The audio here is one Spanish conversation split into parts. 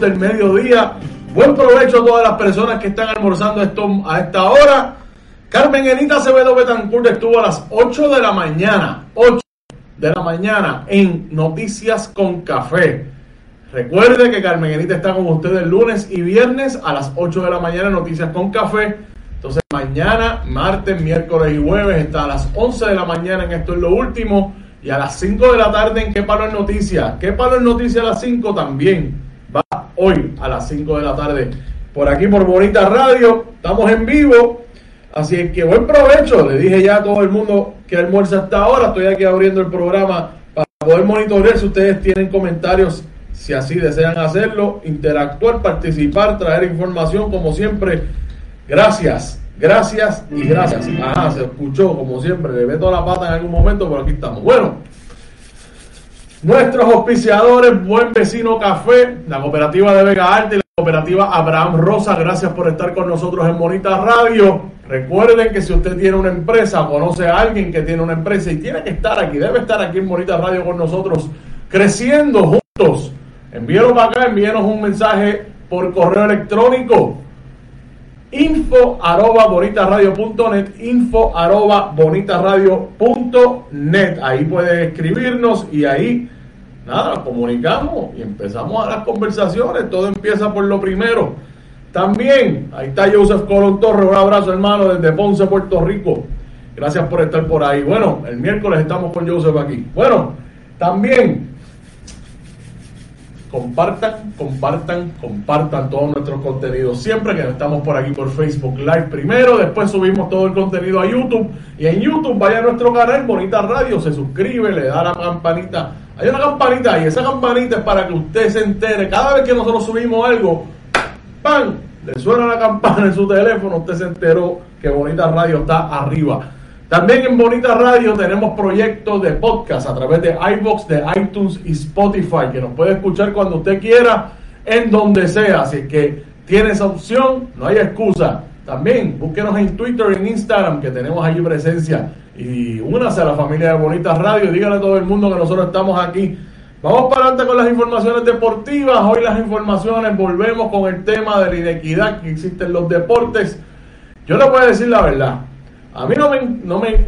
del mediodía. Buen provecho a todas las personas que están almorzando a esta hora. Carmen Enita Acevedo Betancourt estuvo a las 8 de la mañana, 8 de la mañana en Noticias con Café. Recuerde que Carmen Enita está con ustedes lunes y viernes a las 8 de la mañana en Noticias con Café. Entonces mañana, martes, miércoles y jueves está a las 11 de la mañana en Esto es lo último y a las 5 de la tarde en ¿Qué palo es noticia? ¿Qué palo es noticia a las 5 también? Hoy a las 5 de la tarde por aquí por Bonita Radio. Estamos en vivo. Así que buen provecho. Le dije ya a todo el mundo que almuerza hasta ahora. Estoy aquí abriendo el programa para poder monitorear si ustedes tienen comentarios, si así desean hacerlo, interactuar, participar, traer información como siempre. Gracias, gracias y gracias. Ajá, se escuchó como siempre. Le meto la pata en algún momento, pero aquí estamos. Bueno, nuestros auspiciadores, Buen Vecino Café, la cooperativa de Vega Arte y la cooperativa Abraham Rosa, gracias por estar con nosotros en Bonita Radio. Recuerden que si usted tiene una empresa conoce a alguien que tiene una empresa y tiene que estar aquí, debe estar aquí en Bonita Radio con nosotros, creciendo juntos. Envíenos para acá, envíenos un mensaje por correo electrónico info arroba bonitaradio.net info arroba bonitaradio.net ahí puede escribirnos y ahí nada, comunicamos y empezamos a las conversaciones todo empieza por lo primero también, ahí está Joseph Colón Torres un abrazo hermano desde Ponce, Puerto Rico gracias por estar por ahí bueno, el miércoles estamos con Joseph aquí bueno, también compartan, compartan, compartan todos nuestros contenidos. Siempre que estamos por aquí por Facebook Live primero, después subimos todo el contenido a YouTube. Y en YouTube vaya a nuestro canal Bonita Radio, se suscribe, le da la campanita. Hay una campanita y esa campanita es para que usted se entere. Cada vez que nosotros subimos algo, ¡pam! Le suena la campana en su teléfono, usted se enteró que Bonita Radio está arriba. También en Bonita Radio tenemos proyectos de podcast a través de iBox, de iTunes y Spotify, que nos puede escuchar cuando usted quiera, en donde sea. Así que tiene esa opción, no hay excusa. También búsquenos en Twitter y en Instagram, que tenemos allí presencia. Y únase a la familia de Bonita Radio. Dígale a todo el mundo que nosotros estamos aquí. Vamos para adelante con las informaciones deportivas. Hoy las informaciones, volvemos con el tema de la inequidad que existe en los deportes. Yo le voy a decir la verdad. A mí no me, no me,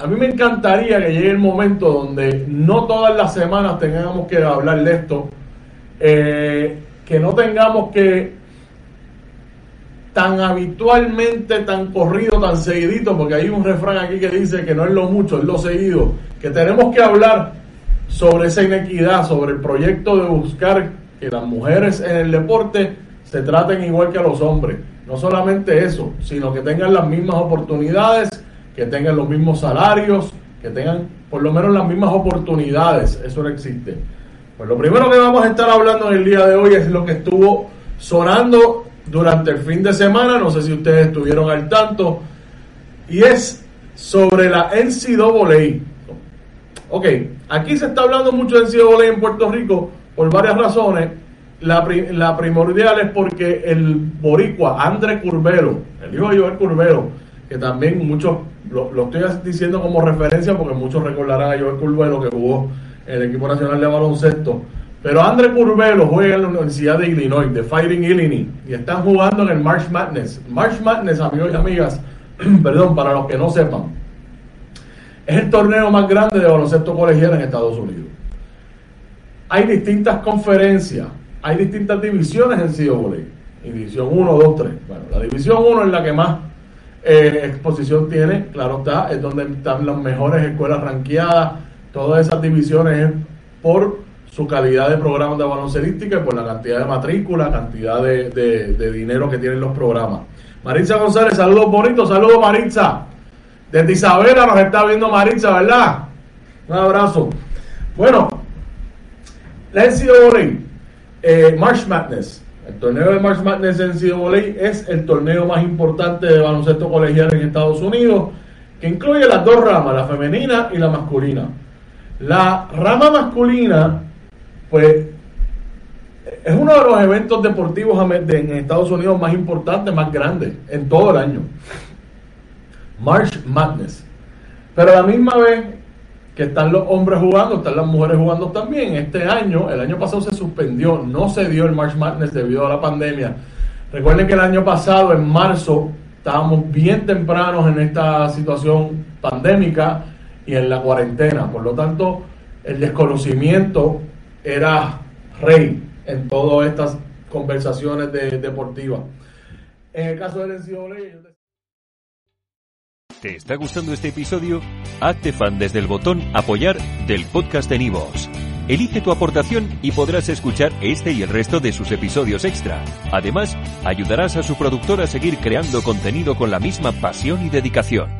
a mí me encantaría que llegue el momento donde no todas las semanas tengamos que hablar de esto, eh, que no tengamos que tan habitualmente, tan corrido, tan seguidito, porque hay un refrán aquí que dice que no es lo mucho, es lo seguido, que tenemos que hablar sobre esa inequidad, sobre el proyecto de buscar que las mujeres en el deporte se traten igual que a los hombres. No solamente eso, sino que tengan las mismas oportunidades, que tengan los mismos salarios, que tengan por lo menos las mismas oportunidades. Eso no existe. Pues lo primero que vamos a estar hablando en el día de hoy es lo que estuvo sonando durante el fin de semana, no sé si ustedes estuvieron al tanto, y es sobre la NCAA. Ok, aquí se está hablando mucho de NCAA en Puerto Rico por varias razones. La, la primordial es porque el boricua André Curvelo, el hijo de Joel Curvelo, que también muchos, lo, estoy diciendo como referencia porque muchos recordarán a Joel Curvelo que jugó en el equipo nacional de baloncesto. Pero André Curvelo juega en la Universidad de Illinois, de Fighting Illinois, y están jugando en el March Madness. March Madness, amigos y amigas, perdón, para los que no sepan, es el torneo más grande de baloncesto colegial en Estados Unidos. Hay distintas conferencias, hay distintas divisiones en CIOBOLE. División 1, 2, 3. Bueno, la división 1 es la que más eh, exposición tiene, claro está, es donde están las mejores escuelas ranqueadas. Todas esas divisiones por su calidad de programas de baloncelística y por la cantidad de matrícula, cantidad de, de dinero que tienen los programas. Maritza González, saludos bonitos, saludos Maritza. Desde Isabela nos está viendo Maritza, ¿verdad? Un abrazo. Bueno, la NCAA, eh, March Madness. El torneo de March Madness en NCAA es el torneo más importante de baloncesto colegial en Estados Unidos, que incluye las dos ramas, la femenina y la masculina. La rama masculina, pues, es uno de los eventos deportivos en Estados Unidos más importantes, más grandes en todo el año. March Madness. Pero a la misma vez que están los hombres jugando, están las mujeres jugando también. Este año, el año pasado se suspendió, no se dio el March Madness debido a la pandemia. Recuerden que el año pasado, en marzo, estábamos bien tempranos en esta situación pandémica y en la cuarentena. Por lo tanto, el desconocimiento era rey en todas estas conversaciones deportivas. En el caso del NCAA... ¿Te está gustando este episodio? Hazte fan desde el botón Apoyar del podcast de Nivos. Elige tu aportación y podrás escuchar este y el resto de sus episodios extra. Además, ayudarás a su productor a seguir creando contenido con la misma pasión y dedicación.